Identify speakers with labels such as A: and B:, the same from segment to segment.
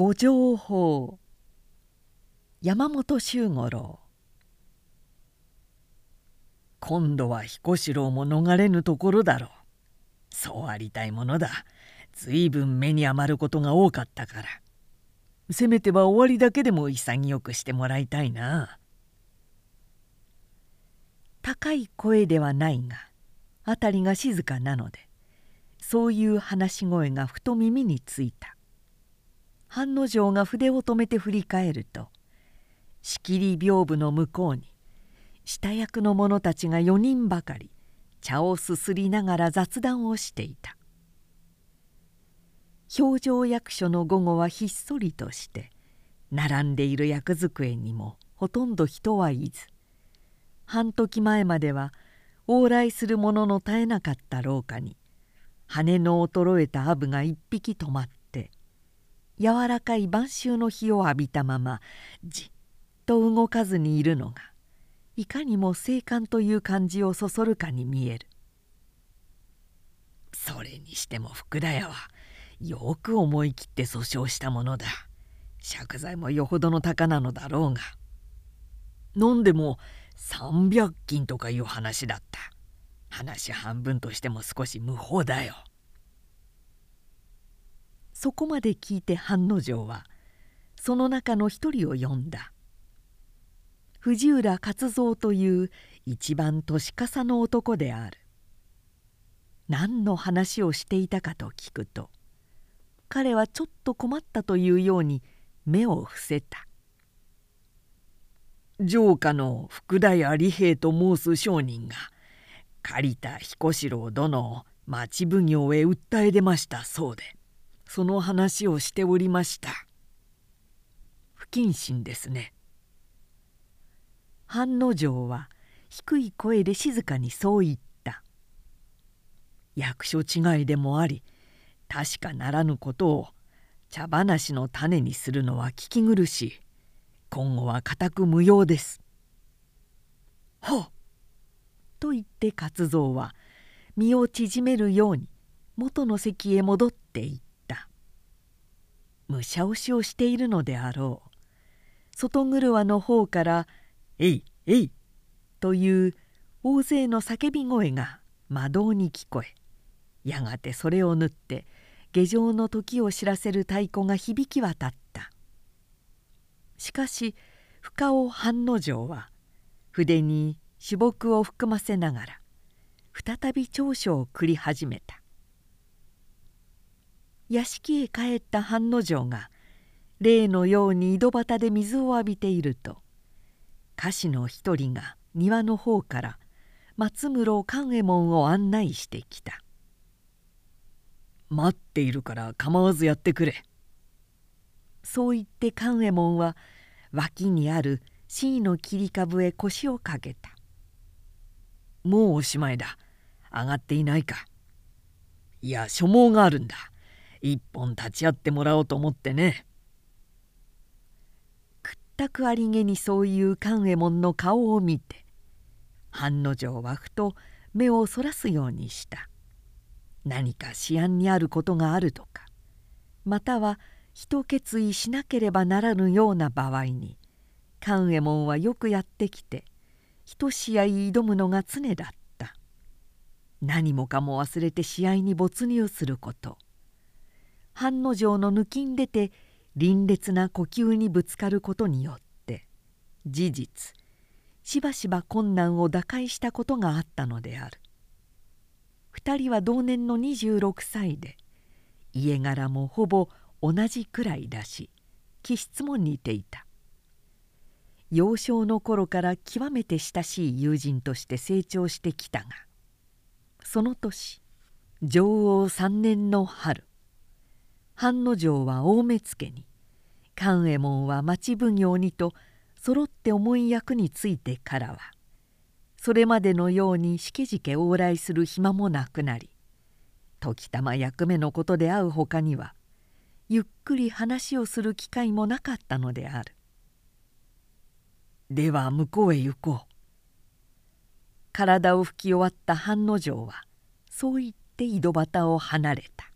A: 五条法山本周五郎。今度は彦四郎も逃れぬところだろう。そうありたいものだ。随分目に余ることが多かったから。せめては終わりだけでも潔くしてもらいたいな。高い声ではないが辺りが静かなのでそういう話し声がふと耳についた。半之丞が筆を止めて振り返ると仕切り屏風の向こうに下役の者たちが4人ばかり茶をすすりながら雑談をしていた。表情役所の午後はひっそりとして並んでいる役机にもほとんど人はいず半時前までは往来する者の絶えなかった廊下に羽の衰えたアブが一匹止まって柔らかい晩秋の日を浴びたままじっと動かずにいるのがいかにも静観という感じをそそるかに見える。それにしても福田屋はよく思い切って訴訟したものだ。借財もよほどの高なのだろうが飲んでも300金とかいう話だった。話半分としても少し無法だよ。そこまで聞いて半之丞はその中の一人を呼んだ。藤浦勝蔵という一番年笠の男である。何の話をしていたかと聞くと彼はちょっと困ったというように目を伏せた。城下の福田屋利平と申す商人が借りた彦四郎殿を町奉行へ訴え出ましたそうでその話をしておりました。不謹慎ですね。半之丞は低い声で静かにそう言った。役所違いでもあり確かならぬことを茶話の種にするのは聞き苦しい。今後は固く無用です。ほっ！と言って勝蔵は身を縮めるように元の席へ戻っていった。武者押しをしているのであろう外車の方から「えいえい!」という大勢の叫び声が魔導に聞こえやがてそれを縫って下城の時を知らせる太鼓が響き渡ったしかし深尾半之丞は筆に朱木を含ませながら再び長所を繰り始めた屋敷へ帰った半之丞が例のように井戸端で水を浴びていると歌手の一人が庭の方から松室勘右衛門を案内してきた「待っているから構わずやってくれ」そう言って勘右衛門は脇にある椎の切り株へ腰をかけた。もうおしまいだ。上がっていないか。いや所望があるんだ。一本立ち会ってもらおうと思ってね。くったくありげにそういう勘右衛門の顔を見て半之丞はふと目をそらすようにした。何か思案にあることがあるとかまたは一決意しなければならぬような場合に勘右衛門はよくやってきて一試合挑むのが常だった。何もかも忘れて試合に没入すること。半之丞の抜きん出て凛冽な呼吸にぶつかることによって事実しばしば困難を打開したことがあったのである。2人は同年の26歳で家柄もほぼ同じくらいだし気質も似ていた。幼少の頃から極めて親しい友人として成長してきたがその年女王3年の春半之丞は大目付に。勘右衛門は町奉行にと揃って重い役についてからは。それまでのようにしけじけ往来する暇もなくなり時たま役目のことで会うほかにはゆっくり話をする機会もなかったのである。では向こうへ行こう。体を拭き終わった半之丞はそう言って井戸端を離れた。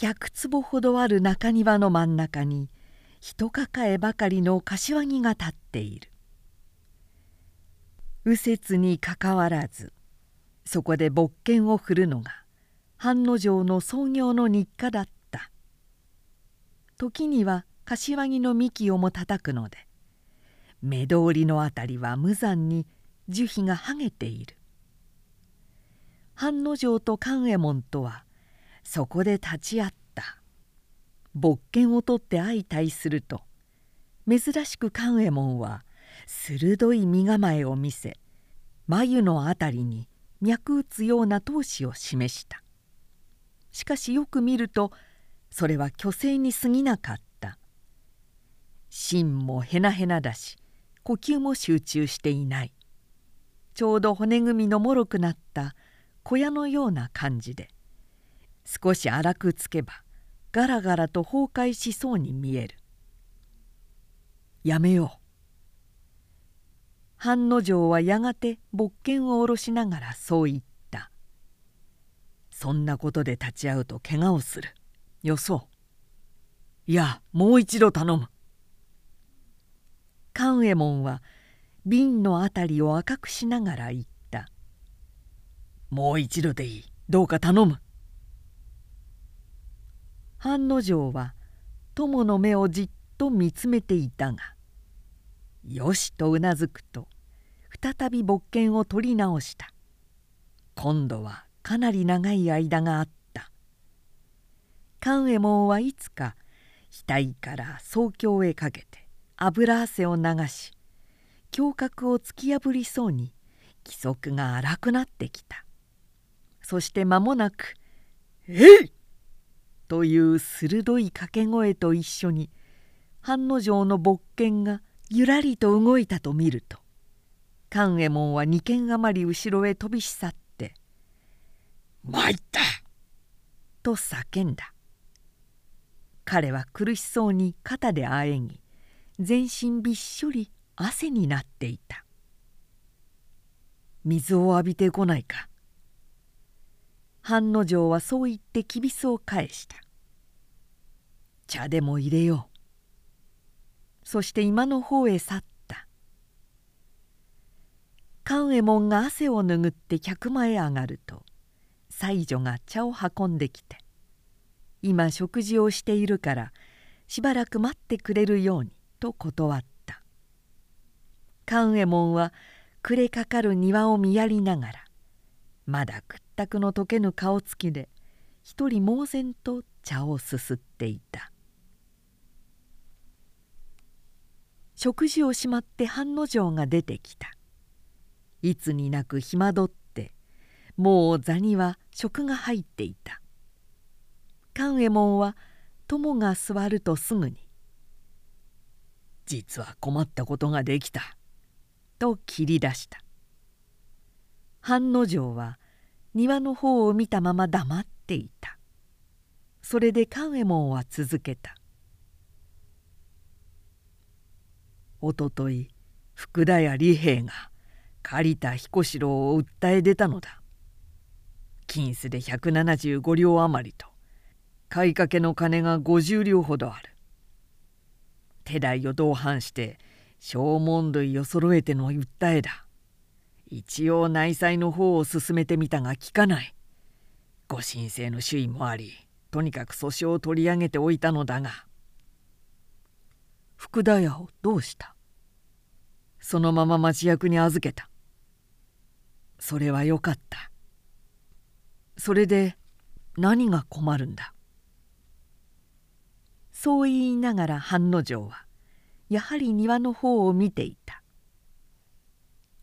A: 百坪ほどある中庭の真ん中に人抱えばかりの柏木が立っている。右折にかかわらずそこで勃剣を振るのが半之丞の創業の日課だった。時には柏木の幹をも叩くので目通りの辺りは無残に樹皮がはげている。半之丞と寛右衛門とはそこで立ち会った。勃剣を取って相対すると珍しく寛右衛門は鋭い身構えを見せ眉の辺りに脈打つような闘志を示した。しかしよく見るとそれは虚勢に過ぎなかった。芯もへなへなだし呼吸も集中していない。ちょうど骨組みのもろくなった小屋のような感じで少し荒くつけばガラガラと崩壊しそうに見える。やめよう。半之丞はやがて勃剣を下ろしながらそう言った「そんなことで立ち会うと怪我をする。よそう。いやもう一度頼む」寛右衛門は瓶の辺りを赤くしながら言った「もう一度でいい。どうか頼む」半之丞は友の目をじっと見つめていたが「よし」とうなずくと再び勃剣を取り直した今度はかなり長い間があった寛右衛門はいつか額から総胸へかけて油汗を流し胸郭を突き破りそうに規則が荒くなってきたそして間もなく「えい!」という鋭い掛け声と一緒に半之丞の勃剣がゆらりと動いたと見ると寛右衛門は二軒余り後ろへ飛びし去って「参った!」と叫んだ彼は苦しそうに肩であえぎ全身びっしょり汗になっていた水を浴びてこないか半之丞はそう言ってきびすを返した。茶でも入れよう。そして今の方へ去った。寛右衛門が汗を拭って客間へ上がると妻女が茶を運んできて「今食事をしているからしばらく待ってくれるように」と断った。寛右衛門は暮れかかる庭を見やりながらまだ屈託の解けぬ顔つきで一人猛然と茶をすすっていた。食事をしまって半之丞が出てきた。いつになく暇取ってもう座には食が入っていた。寛右衛門は友が座るとすぐに実は困ったことができた」と切り出した。半之丞は庭の方を見たまま黙っていた。それで寛右衛門は続けた「おととい福田屋利兵が借りた彦四郎を訴え出たのだ。金子で175両余りと買いかけの金が50両ほどある。手代を同伴して小問類を揃えての訴えだ。一応内裁の方を進めてみたが聞かない。ご申請の主意もありとにかく訴訟を取り上げておいたのだが。福田屋をどうした？そのまま町役に預けた。それはよかった。それで何が困るんだ？そう言いながら半之丞はやはり庭の方を見ていた。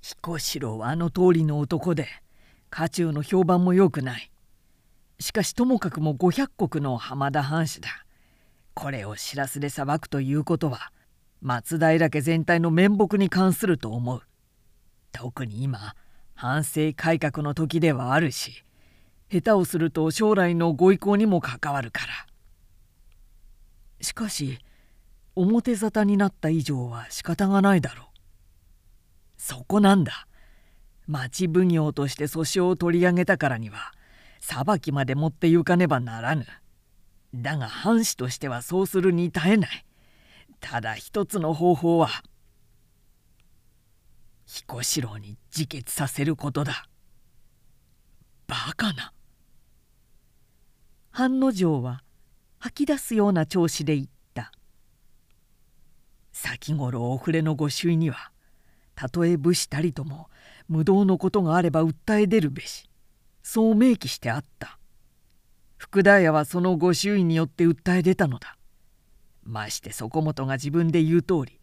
A: 彦四郎はあの通りの男で家中の評判も良くない。しかしともかくも500石の浜田藩士だ。これをしらすで裁くということは松平家全体の面目に関すると思う。特に今反省改革の時ではあるし下手をすると将来のご意向にも関わるから。しかし表沙汰になった以上は仕方がないだろう。そこなんだ。町奉行として訴訟を取り上げたからには裁きまで持って行かねばならぬ。だが藩士としてはそうするに耐えない。ただ一つの方法は彦四郎に自決させることだ。バカな。
B: 半之丞は吐き出すような調子で言った。
A: 先頃お触れのご周囲にはたとえ武士たりとも無道のことがあれば訴え出るべし。そう明記してあった。福田屋はそのご周囲によって訴え出たのだ。ましてそこもとが自分で言う通り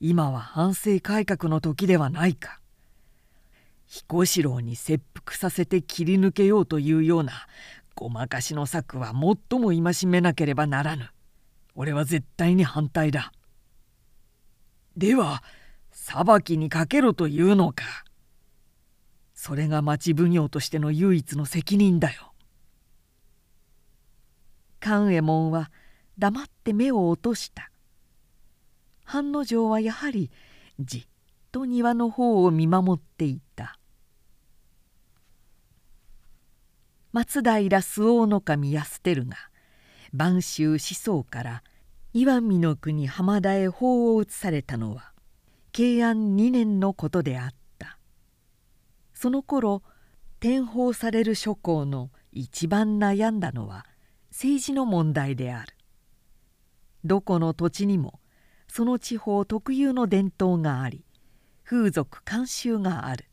A: 今は反省改革の時ではないか。彦四郎に切腹させて切り抜けようというようなごまかしの策は最も戒めなければならぬ。俺は絶対に反対だ。では裁きにかけろというのか。それが町奉行としての唯一の責任だよ。
B: 勘右衛門は黙って目を落とした。半之丞はやはりじっと庭の方を見守っていた。松平周防守安輝が播州思想から岩見の国浜田へ法を移されたのは慶安2年のことであったその頃転封される諸侯の一番悩んだのは政治の問題であるどこの土地にもその地方特有の伝統があり風俗慣習がある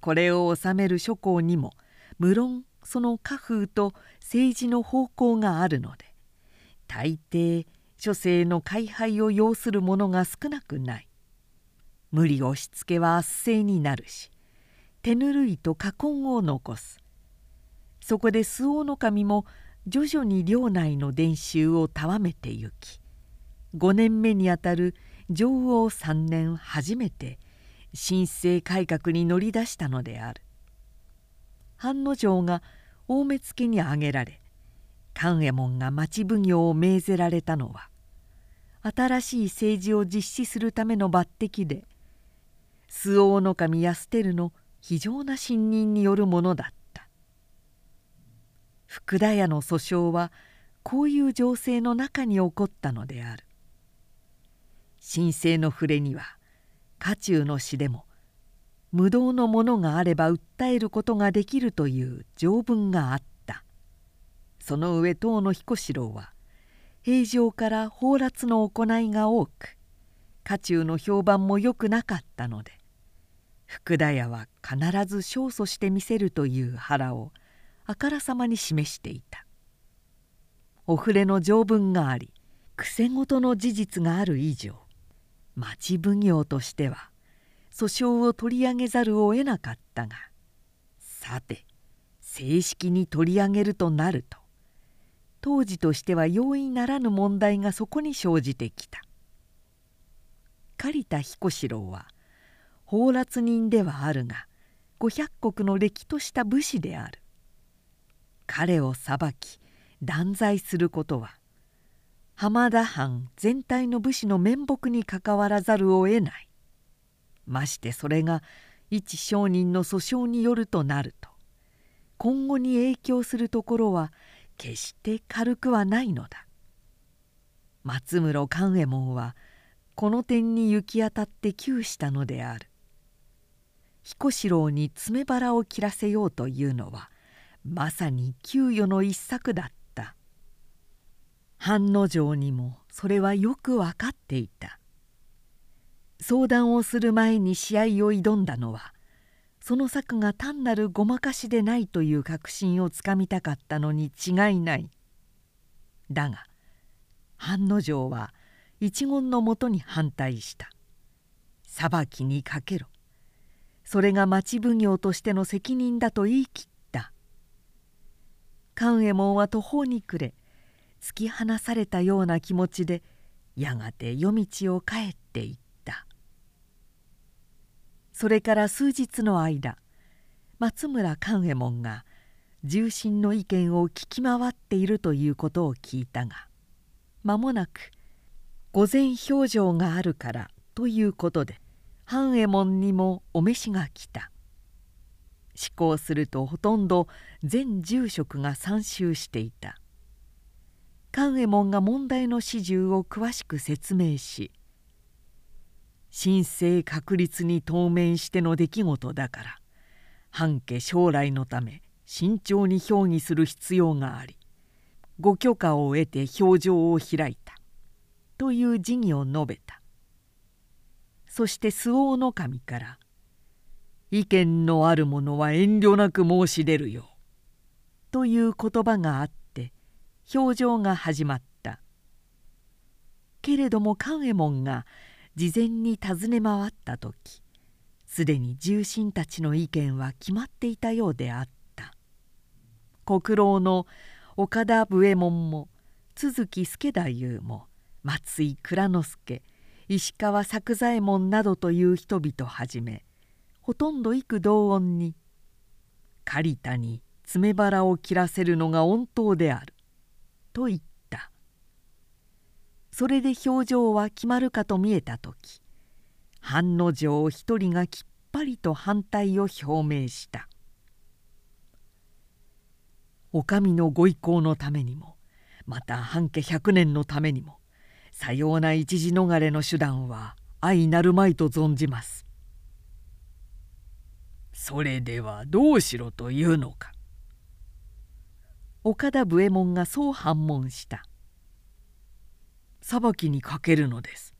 B: これを治める諸侯にも無論その家風と政治の方向があるので大抵諸生の改廃を要するものが少なくない無理押しつけは圧政になるし手ぬるいと禍根を残す。そこで周防守も徐々に領内の伝習をたわめてゆき5年目にあたる上王3年初めて新政改革に乗り出したのである。半之丞が大目付に挙げられ勘右衛門が町奉行を命ぜられたのは新しい政治を実施するための抜擢で周防守安輝の非常な信任によるものだった。福田屋の訴訟はこういう情勢の中に起こったのである。神聖の触れには家中の詩でも無道のものがあれば訴えることができるという条文があった。その上当の彦四郎は平常から放埓の行いが多く家中の評判も良くなかったので福田屋は必ず勝訴してみせるという腹をあからさまに示していた。お触れの条文があり癖ごとの事実がある以上町奉行としては訴訟を取り上げざるを得なかったがさて正式に取り上げるとなると当時としては容易ならぬ問題がそこに生じてきた。刈田彦四郎は放埓人ではあるが五百石の歴とした武士である。彼を裁き断罪することは浜田藩全体の武士の面目に関わらざるを得ない。ましてそれが一商人の訴訟によるとなると今後に影響するところは決して軽くはないのだ。松室勘右衛門はこの点に行き当たって窮したのである。彦四郎に詰め腹を切らせようというのはまさに給与の一策だった。半之丞にもそれはよく分かっていた。相談をする前に試合を挑んだのはその策が単なるごまかしでないという確信をつかみたかったのに違いない。だが半之丞は一言のもとに反対した。裁きにかけろ。それが町奉行としての責任だと言い切った。勘右衛門は途方に暮れ突き放されたような気持ちでやがて夜道を帰っていった。それから数日の間松村勘右衛門が重臣の意見を聞き回っているということを聞いたが間もなく御前表情があるからということで半右衛門にもお召しが来た。思考するとほとんど全住職が参集していた。寛右衛門が問題の始終を詳しく説明し神聖確立に当面しての出来事だから半家将来のため慎重に評議する必要がありご許可を得て表情を開いた。という辞儀を述べた。そして周防守から「意見のある者は遠慮なく申し出るよ」という言葉があって表情が始まった。けれども寛右衛門が事前に尋ね回った時すでに重臣たちの意見は決まっていたようであった。国老の岡田武右衛門も都築助太夫も松井蔵之助石川作左衛門などという人々はじめほとんど幾同音に「狩田に詰め腹を切らせるのが恩当である」と言った。それで表情は決まるかと見えた時半之丞一人がきっぱりと反対を表明した。お上のご意向のためにもまた半家百年のためにもさような一時逃れの手段は相なるまいと存じます。
A: それではどうしろというのか。
B: 岡田武右衛門がそう反問した。
A: 裁きにかけるのです。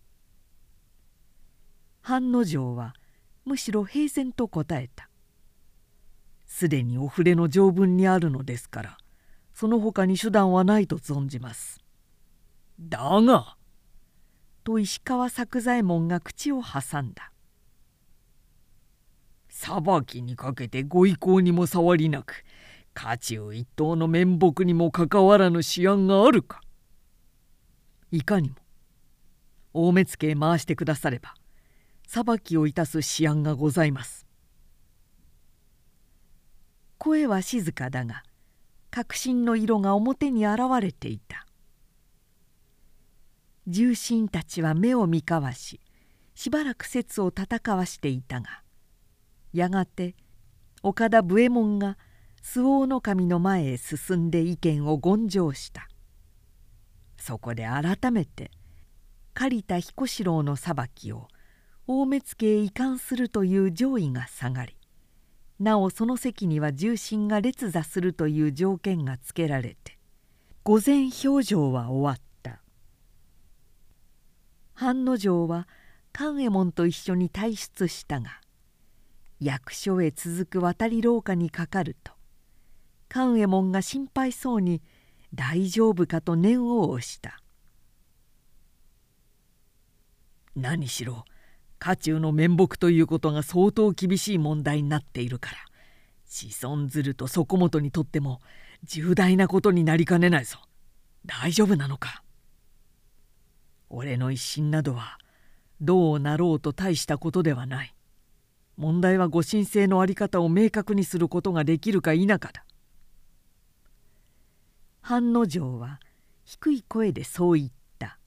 B: 半之丞はむしろ平然と答えたすでにお触れの条文にあるのですからその他に手段はないと存じます
A: だが
B: と石川作左衛門が口を挟んだ。
A: 裁きにかけてご意向にも触りなく家中一党の面目にもかかわらぬ思案があるか。
B: いかにも大目付へ回してくだされば裁きをいたす思案がございます」声は静かだが確信の色が表に現れていた。重臣たちは目を見交わししばらく説を戦わしていたがやがて岡田武右衛門が周防守の前へ進んで意見を言上した。そこで改めて狩田彦四郎の裁きを大目付へ移管するという上位が下がりなおその席には重臣が列座するという条件がつけられて御前表情は終わった。半之丞は寛右衛門と一緒に退出したが役所へ続く渡り廊下にかかると寛右衛門が心配そうに「大丈夫か?」と念を押した「
A: 何しろ家中の面目ということが相当厳しい問題になっているから子孫ずると底本にとっても重大なことになりかねないぞ大丈夫なのか？俺の一心などはどうなろうと大したことではない。問題はご神聖の在り方を明確にすることができるか否かだ。
B: 半之丞は低い声でそう言った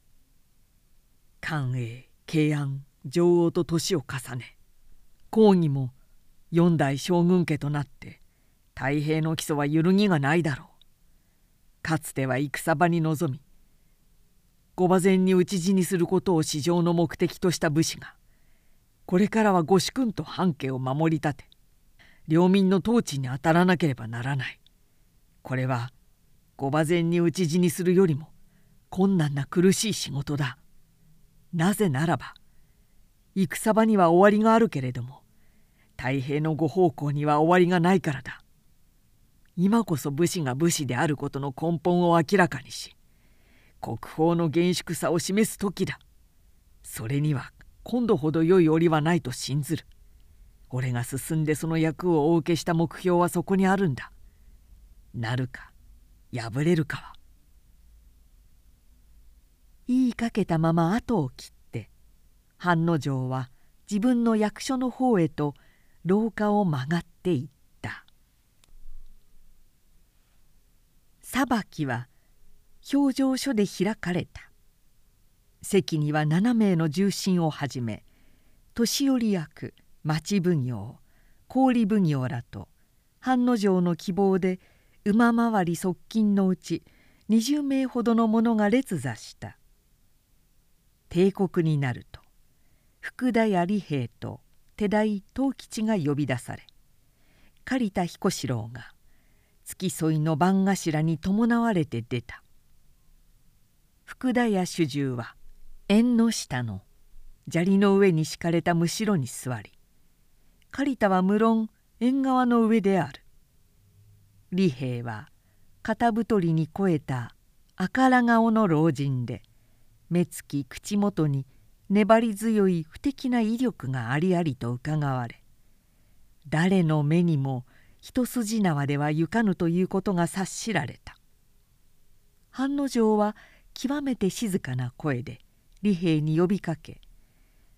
B: 「
A: 寛永慶安女王と年を重ね公儀も四代将軍家となって太平の基礎は揺るぎがないだろう。かつては戦場に臨み御馬前に討ち死にすることを市場の目的とした武士がこれからは御主君と半家を守り立て領民の統治に当たらなければならない。これは御馬前に討ち死にするよりも困難な苦しい仕事だ。なぜならば戦場には終わりがあるけれども太平のご奉公には終わりがないからだ。今こそ武士が武士であることの根本を明らかにし国宝の厳粛さを示す時だ。それには今度ほど良い折はないと信ずる。俺が進んでその役をお受けした目標はそこにあるんだ。なるか破れるかは。
B: 言いかけたまま後を切って半之丞は自分の役所の方へと廊下を曲がっていった。裁きは評定所で開かれた。席には7名の重臣をはじめ年寄り役町奉行郡奉行らと半之丞の希望で馬回り側近のうち20名ほどの者が列座した。帝国になると福田屋利兵と手代藤吉が呼び出され刈田彦四郎が付き添いの番頭に伴われて出た。福田屋主従は縁の下の砂利の上に敷かれたむしろに座り刈田は無論縁側の上である。利兵は肩太りに肥えた赤ら顔の老人で目つき口元に粘り強い不敵な威力がありありとうかがわれ誰の目にも一筋縄ではゆかぬということが察しられた。半之丞は極めて静かな声で利兵に呼びかけ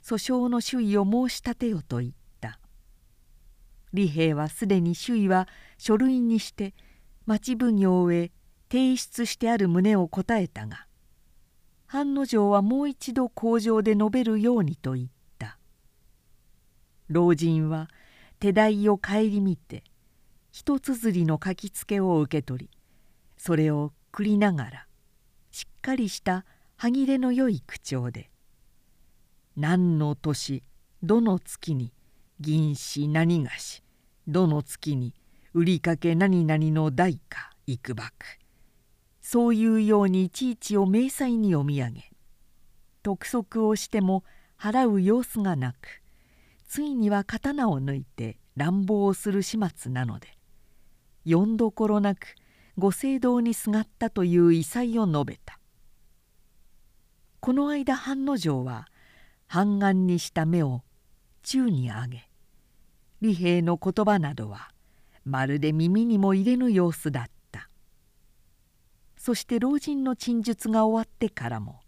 B: 訴訟の周囲を申し立てよと言った。利兵はすでに周囲は書類にして町奉行へ提出してある旨を答えたが半之丞はもう一度口上で述べるようにと言った。老人は手代を顧みて一綴りの書きつけを受け取りそれをくりながらしっかりした歯切れのよい口調で「何の年どの月に銀紙何菓子どの月に売りかけ何々の代価幾ばくそういうようにいちいちを明細に読み上げ督促をしても払う様子がなくついには刀を抜いて乱暴をする始末なのでよんどころなくご聖堂にすがったという異彩を述べた。この間半之丞は半眼にした目を宙に上げ利兵の言葉などはまるで耳にも入れぬ様子だった。そして老人の陳述が終わってからも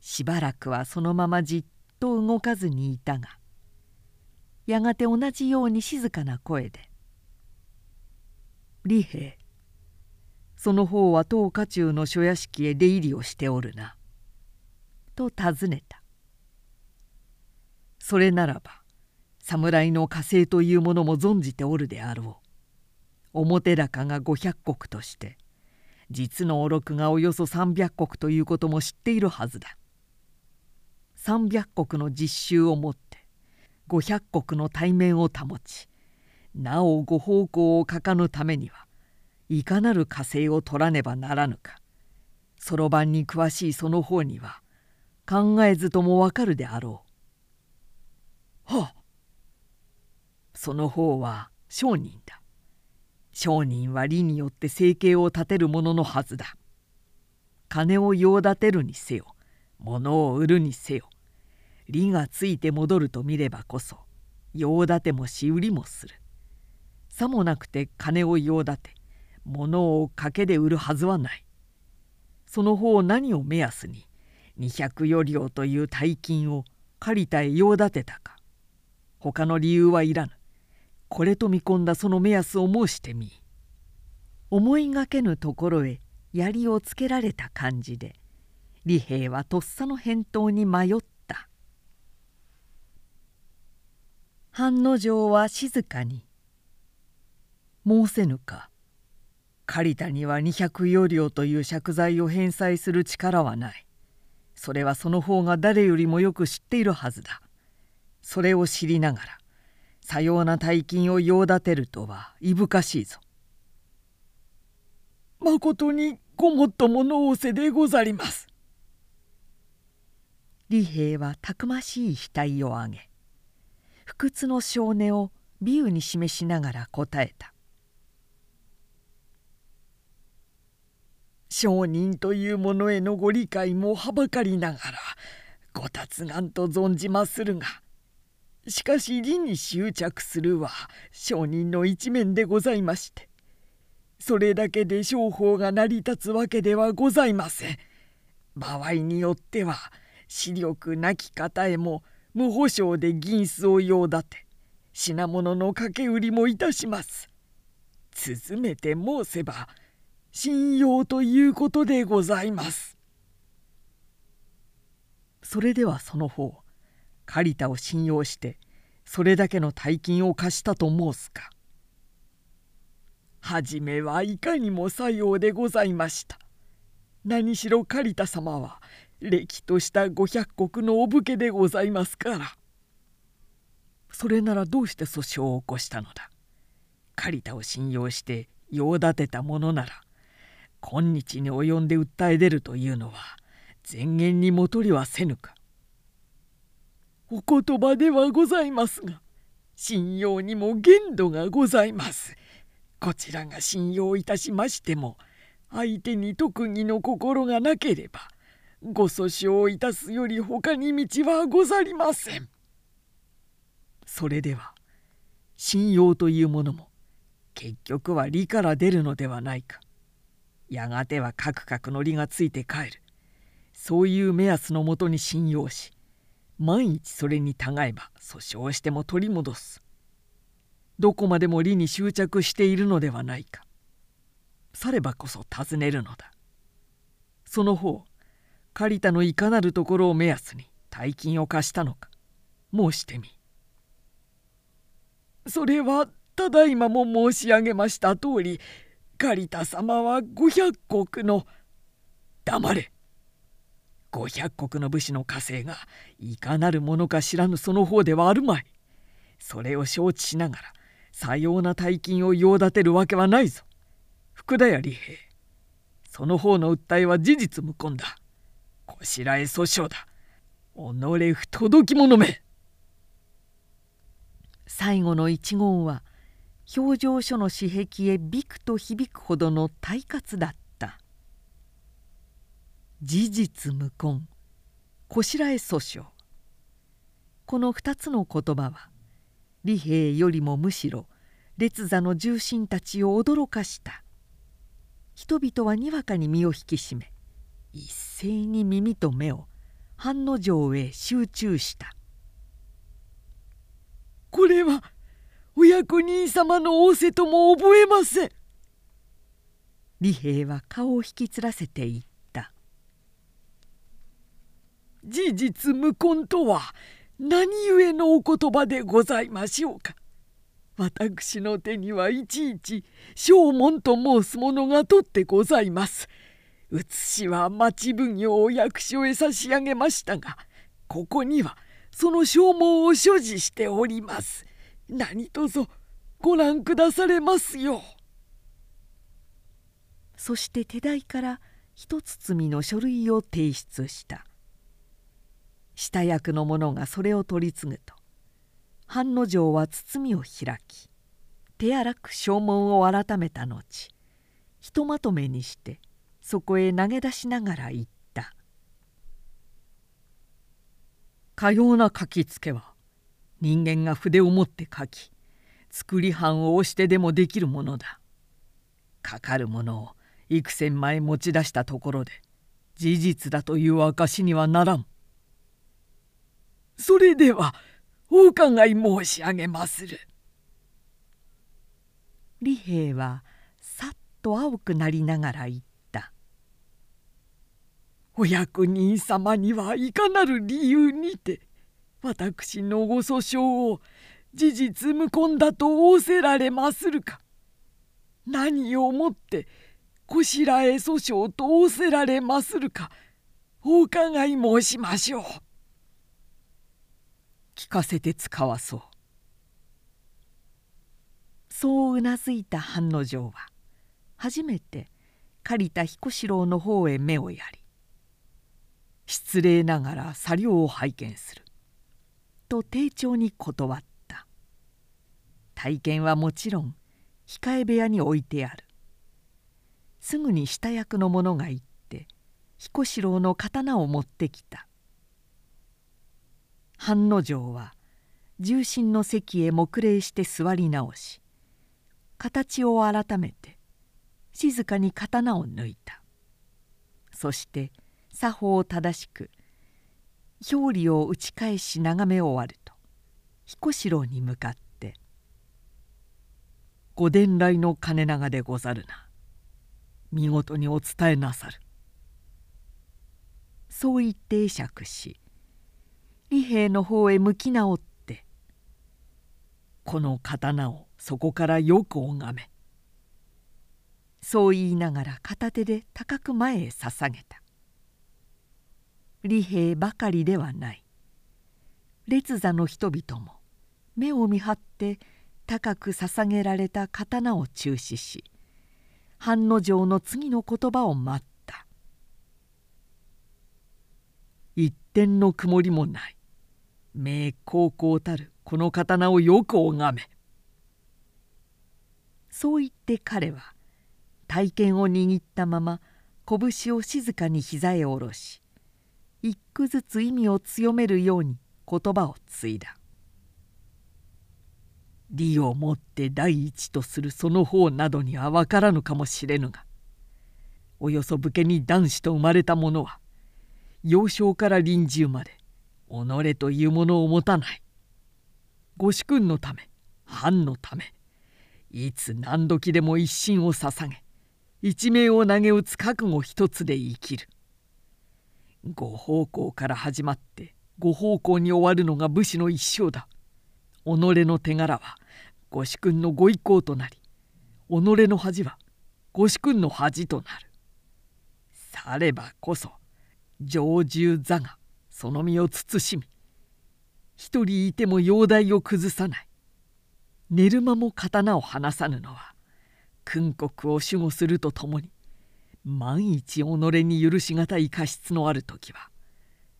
B: しばらくはそのままじっと動かずにいたがやがて同じように静かな声で「利兵その方は当家中の諸屋敷へ出入りをしておるな」と尋ねた「それならば侍の火星というものも存じておるであろう。表高が500石として実のお禄がおよそ300石ということも知っているはずだ。300石の実習をもって500石の対面を保ちなおご奉公を書かぬためにはいかなる火星を取らねばならぬかそろばんに詳しいその方には考えずともわかるであろう。はあその方は商人だ。商人は利によって生計を立てるもののはずだ。金を用立てるにせよ物を売るにせよ利がついて戻ると見ればこそ用立てもし売りもする。さもなくて金を用立て物を賭けで売るはずはない。その方何を目安に200余両という大金を借りたへ用立てたか。他の理由はいらぬ。これと見込んだその目安を申してみ思いがけぬところへ槍をつけられた感じで利兵はとっさの返答に迷った。半之丞は静かに「申せぬか。借田には200余両という借財を返済する力はないそれはその方が誰よりもよく知っているはずだそれを知りながらさような大金を用立てるとはいぶかしいぞ。まことにごもっともの仰せでござります。利兵はたくましい額を上げ不屈の少年を美喩に示しながら答えた。商人というものへのご理解もはばかりながらご達願と存じまするがしかし理に執着するは商人の一面でございましてそれだけで商法が成り立つわけではございません。場合によっては視力なき方へも無保証で銀子を用立て品物の掛け売りもいたします。続めて申せば信用ということでございます。それではその方借田を信用してそれだけの大金を貸したと申すか。はじめはいかにもさようでございました。
C: 何しろ刈田様はれきとした五百石のお武家でございますから
B: それならどうして訴訟を起こしたのだ刈田を信用して用立てたものなら今日に及んで訴え出るというのは前言にもとりはせぬか
C: お言葉ではございますが信用にも限度がございますこちらが信用いたしましても相手に特技の心がなければご訴訟いたすより他に道はござりません。
B: それでは信用というものも結局は理から出るのではないか。やがてはカクカクの利がついて帰る。そういう目安のもとに信用し万一それにたがえば訴訟しても取り戻す。どこまでも利に執着しているのではないか。さればこそ尋ねるのだ。その方借りたのいかなるところを目安に大金を貸したのか申してみ。
C: それはただいまも申し上げました通り借田様は五百石の
B: 黙れ。五百石の武士の家政がいかなるものか知らぬその方ではあるまい。それを承知しながらさような大金を用立てるわけはないぞ。福田屋利平その方の訴えは事実無根だ。こしらえ訴訟だ。己不届き者め。
A: 最後の一言は表情書の紙壁へびくと響くほどの体活だった。事実無根。こしらえ訴訟この2つの言葉は利兵よりもむしろ列座の重臣たちを驚かした。人々はにわかに身を引き締め一斉に耳と目を半之丞へ集中した。
C: これはお役人様の仰せとも覚えません
A: 利平は顔を引きつらせて言った
C: 事実無根とは何故のお言葉でございましょうか私の手にはいちいち正門と申すものが取ってございます。写しは町奉行を役所へ差し上げましたがここにはその証文を所持しております。何卒ご覧くだされますよ。
A: そして手代から一包みの書類を提出した下役の者がそれを取り次ぐと半之丞は包みを開き手荒く証文を改めた後ひとまとめにして「そこへ投げ出しながら言った「
B: かような書きつけは人間が筆を持って書き作り版を押してでもできるものだ。かかるものを幾千枚持ち出したところで事実だという証にはならん。
C: それではお伺い申し上げまする。
A: 利平はさっと青くなりながら言った。
C: お役人様にはいかなる理由にて私のご訴訟を事実無根だと仰せられまするか何をもってこしらえ訴訟と仰せられまするかお伺い申しましょう。
B: 聞かせて使わそう。
A: そううなずいた半之丞は初めて借りた彦四郎の方へ目をやり失礼ながら作業を拝見する」と丁重に断った。体験はもちろん控え部屋に置いてある。すぐに下役の者が行って彦四郎の刀を持ってきた。半之丞は重臣の席へ黙礼して座り直し形を改めて静かに刀を抜いた。そして「作法を正しく表裏を打ち返し眺め終わると彦四郎に向かって「
B: ご伝来の金長でござるな。見事にお伝えなさる」
A: そう言って会釈し利平の方へ向き直って「
B: この刀をそこからよく拝め」そう言いながら片手で高く前へ捧げた。利兵ばかりではない。列座の人々も目を見張って高く捧げられた刀を注視し半之丞の次の言葉を待った。
C: 一点の曇りもない。名高校たるこの刀をよく拝め。
B: そう言って彼は体剣を握ったまま拳を静かに膝へ下ろし一句ずつ意味を強めるように言葉を継いだ。
C: 利をもって第一とするその方などには分からぬかもしれぬがおよそ武家に男子と生まれた者は幼少から臨終まで己というものを持たない。ご主君のため藩のためいつ何時でも一心を捧げ一命を投げ打つ覚悟一つで生きる。五方向から始まって五方向に終わるのが武士の一生だ。己の手柄はご主君のご意向となり己の恥はご主君の恥となる。さればこそ常住座がその身を慎み一人いても容体を崩さない。寝る間も刀を離さぬのは訓国を守護するとともに万一己に許しがたい過失のある時は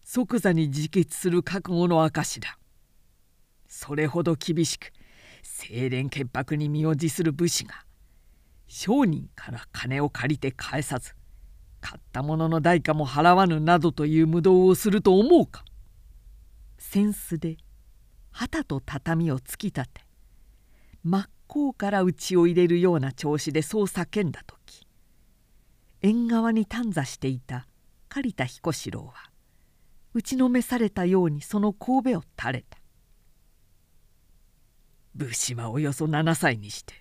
C: 即座に自決する覚悟の証だ。それほど厳しく清廉潔白に身を辞する武士が商人から金を借りて返さず買ったものの代価も払わぬなどという無道をすると思うか。
B: 扇子で旗と畳を突き立て真っ向から内を入れるような調子でそう叫んだ時縁側に短座していた刈田彦四郎は打ちのめされたようにその神戸を垂れた。
C: 武士はおよそ7歳にして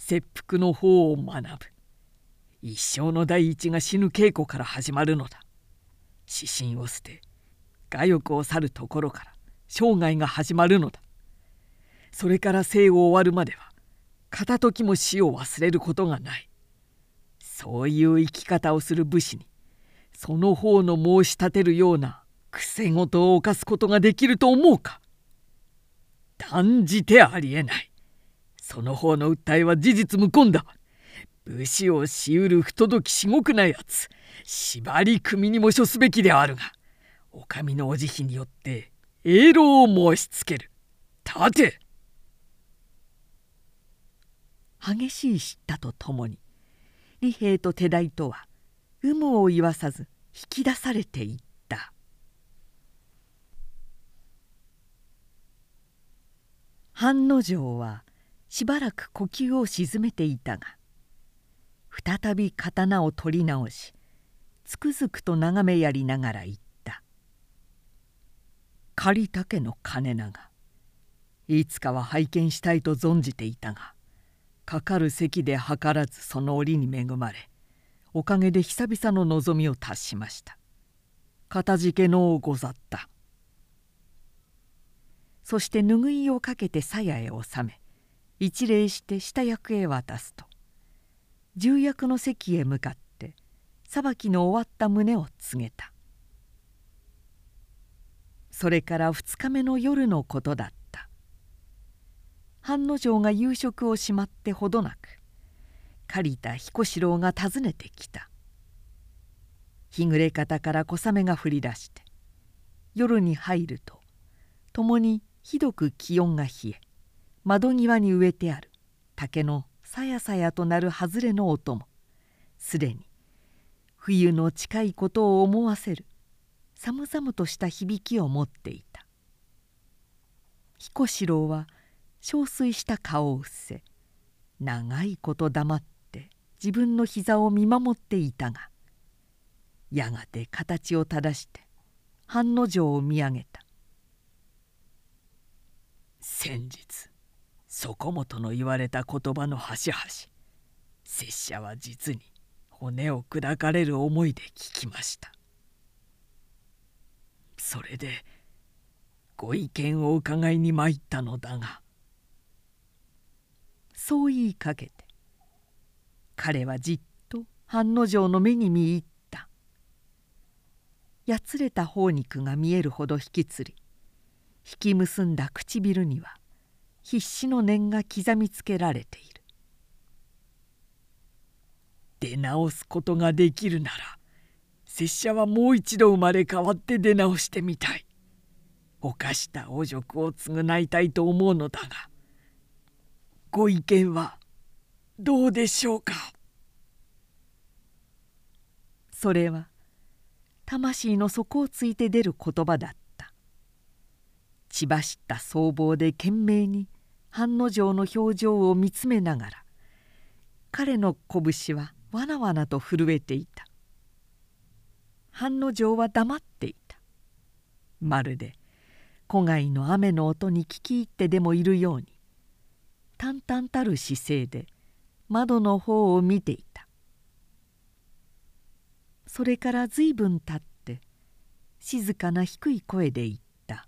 C: 切腹の方を学ぶ。一生の第一が死ぬ稽古から始まるのだ。指針を捨て我欲を去るところから生涯が始まるのだ。それから生を終わるまでは片時も死を忘れることがない。そういう生き方をする武士にその方の申し立てるような癖事を犯すことができると思うか。断じてありえない。その方の訴えは事実無根だ。武士をしうる不届き至極なやつ縛り組にも処すべきであるがお上のお慈悲によって栄労を申しつける。立て。
B: 激しい叱咤とともに利兵と手代とは有無を言わさず引き出されていった。半之丞はしばらく呼吸を沈めていたが再び刀を取り直しつくづくと眺めやりながら言った「借竹の金長いつかは拝見したいと存じていたがかかる席で計らずその折に恵まれおかげで久々の望みを達しました。かたじけのうござった」そして拭いをかけて鞘へ収め一礼して下役へ渡すと重役の席へ向かって裁きの終わった旨を告げた。それから2日目の夜のことだった。半之丞が夕食をしまってほどなく借りた彦四郎が訪ねてきた。日暮れ方から小雨が降り出して夜に入ると共にひどく気温が冷え窓際に植えてある竹のさやさやとなる外れの音もすでに冬の近いことを思わせる寒々とした響きを持っていた。彦四郎は憔悴した顔を伏せ長いこと黙って自分の膝を見守っていたがやがて形を正して半之丞を見上げた。
C: 先日そこもとの言われた言葉の端々拙者は実に骨を砕かれる思いで聞きました。それでご意見を伺いに参ったのだが
B: そう言いかけて彼はじっと半之丞の目に見入った。やつれた頬肉が見えるほど引きつり引き結んだ唇には必死の念が刻みつけられている。
C: 出直すことができるなら拙者はもう一度生まれ変わって出直してみたい。犯した汚辱を償いたいと思うのだがご意見はどうでしょうか？
B: それは魂の底をついて出る言葉だった。血走った僧帽で懸命に半之丞の表情を見つめながら彼の拳はわなわなと震えていた。半之丞は黙っていた。まるで古外の雨の音に聞き入ってでもいるように淡々たる姿勢で窓の方を見ていたそれから随分たって静かな低い声で言った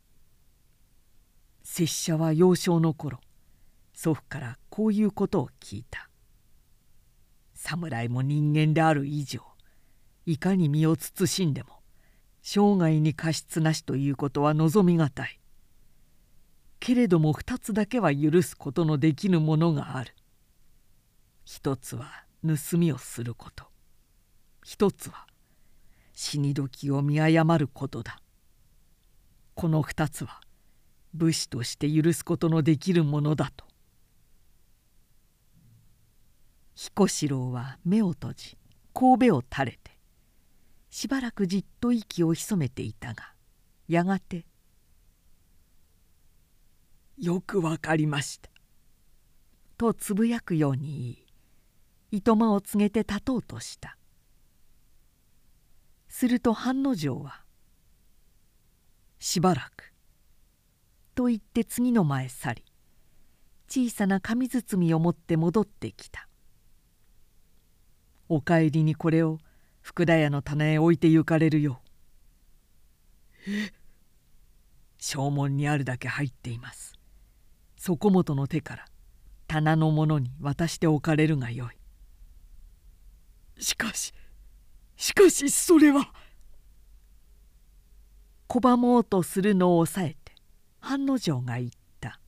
B: 「拙者は幼少の頃祖父からこういうことを聞いた。侍も人間である以上いかに身を慎んでも生涯に過失なしということは望みがたい。けれども二つだけは許すことのできぬものがある。一つは盗みをすること。一つは死に時を見誤ることだ。この二つは武士として許すことのできるものだと。彦四郎は目を閉じ神戸を垂れてしばらくじっと息を潜めていたがやがて「
C: よくわかりました」
B: とつぶやくように言い糸間を告げて立とうとしたすると半之丞は「しばらく」と言って次の前去り小さな紙包みを持って戻ってきたお帰りにこれを福田屋の棚へ置いて行かれるよ
C: う。え？
B: 正門にあるだけ入っています。底本の手から棚のものに渡しておかれるがよい。
C: しかししかしそれは
B: 拒もうとするのを抑えて半之丞が言った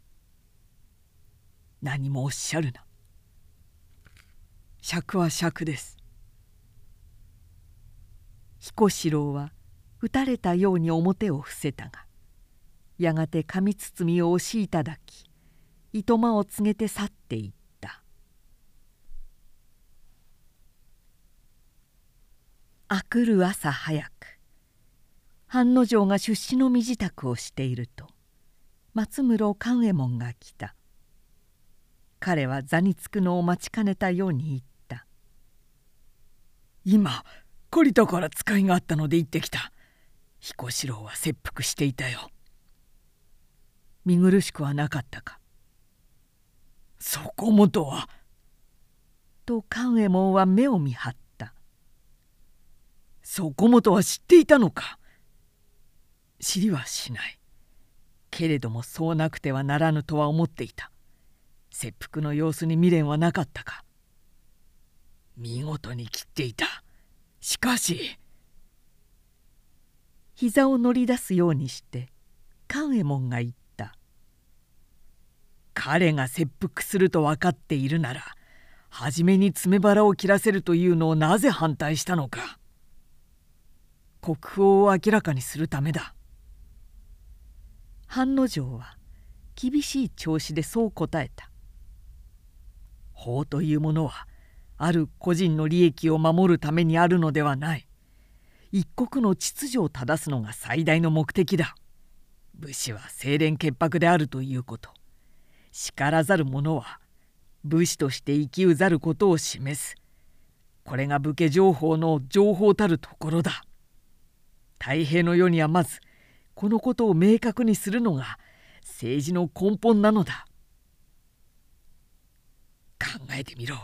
B: 「何もおっしゃるな。尺は尺です」彦四郎は打たれたように表を伏せたがやがて紙包みを押しいただき糸間を告げて去っていった。あくる朝早く半之丞が出資の身支度をしていると松室勘右衛門が来た。彼は座につくのを待ちかねたように言った「
C: 今懲りたから使いがあったので行ってきた。彦四郎は切腹していたよ」
B: 見苦しくはなかったか
C: そこもとは」
B: と勘右衛門は目を見張った。
C: そこもとは知っていたのか。
B: 知りはしない。けれどもそうなくてはならぬとは思っていた。切腹の様子に未練はなかったか。
C: 見事に切っていた。しかし。
B: 膝を乗り出すようにして勘右衛門が言った
C: 彼が切腹すると分かっているなら初めに詰め腹を切らせるというのをなぜ反対したのか
B: 国宝を明らかにするためだ。半之丞は厳しい調子でそう答えた。法というものはある個人の利益を守るためにあるのではない。一国の秩序を正すのが最大の目的だ。武士は清廉潔白であるということ。叱らざる者は武士として生きうざることを示す。これが武家情報の情報たるところだ。太平の世にはまずこのことを明確にするのが政治の根本なのだ。考えてみろ。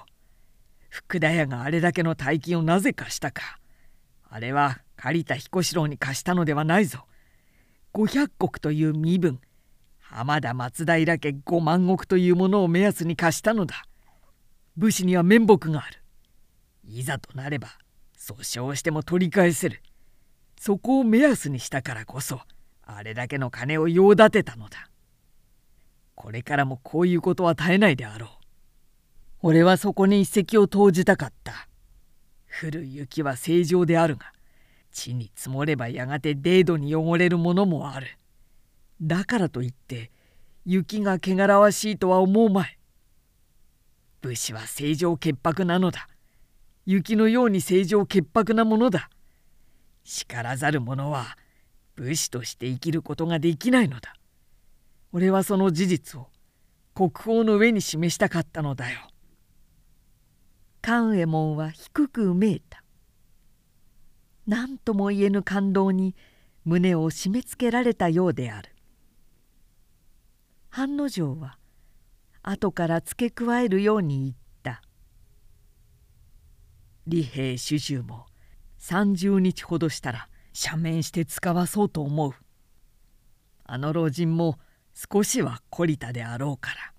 B: 福田屋があれだけの大金をなぜ貸したか。あれは借りた彦四郎に貸したのではないぞ。500石という身分。浜田松平家5万石というものを目安に貸したのだ。武士には面目がある。
C: いざとなれば訴訟しても取り返せる。そこを目安にしたからこそあれだけの金を用立てたのだ。これからもこういうことは絶えないであろう。俺はそこに一石を投じたかった。降る雪は正常であるが地に積もればやがてデードに汚れるものもある。だからといって雪が汚らわしいとは思うまい。武士は正常潔白なのだ。雪のように正常潔白なものだ。叱らざる者は武士として生きることができないのだ。俺はその事実を国宝の上に示したかったのだよ。
B: 関右衛門は低くうめいた。何とも言えぬ感動に胸を締め付けられたようである。半之丞は後から付け加えるように言った「
C: 李平主従も30日ほどしたら赦免して使わそうと思う。あの老人も少しは懲りたであろうから。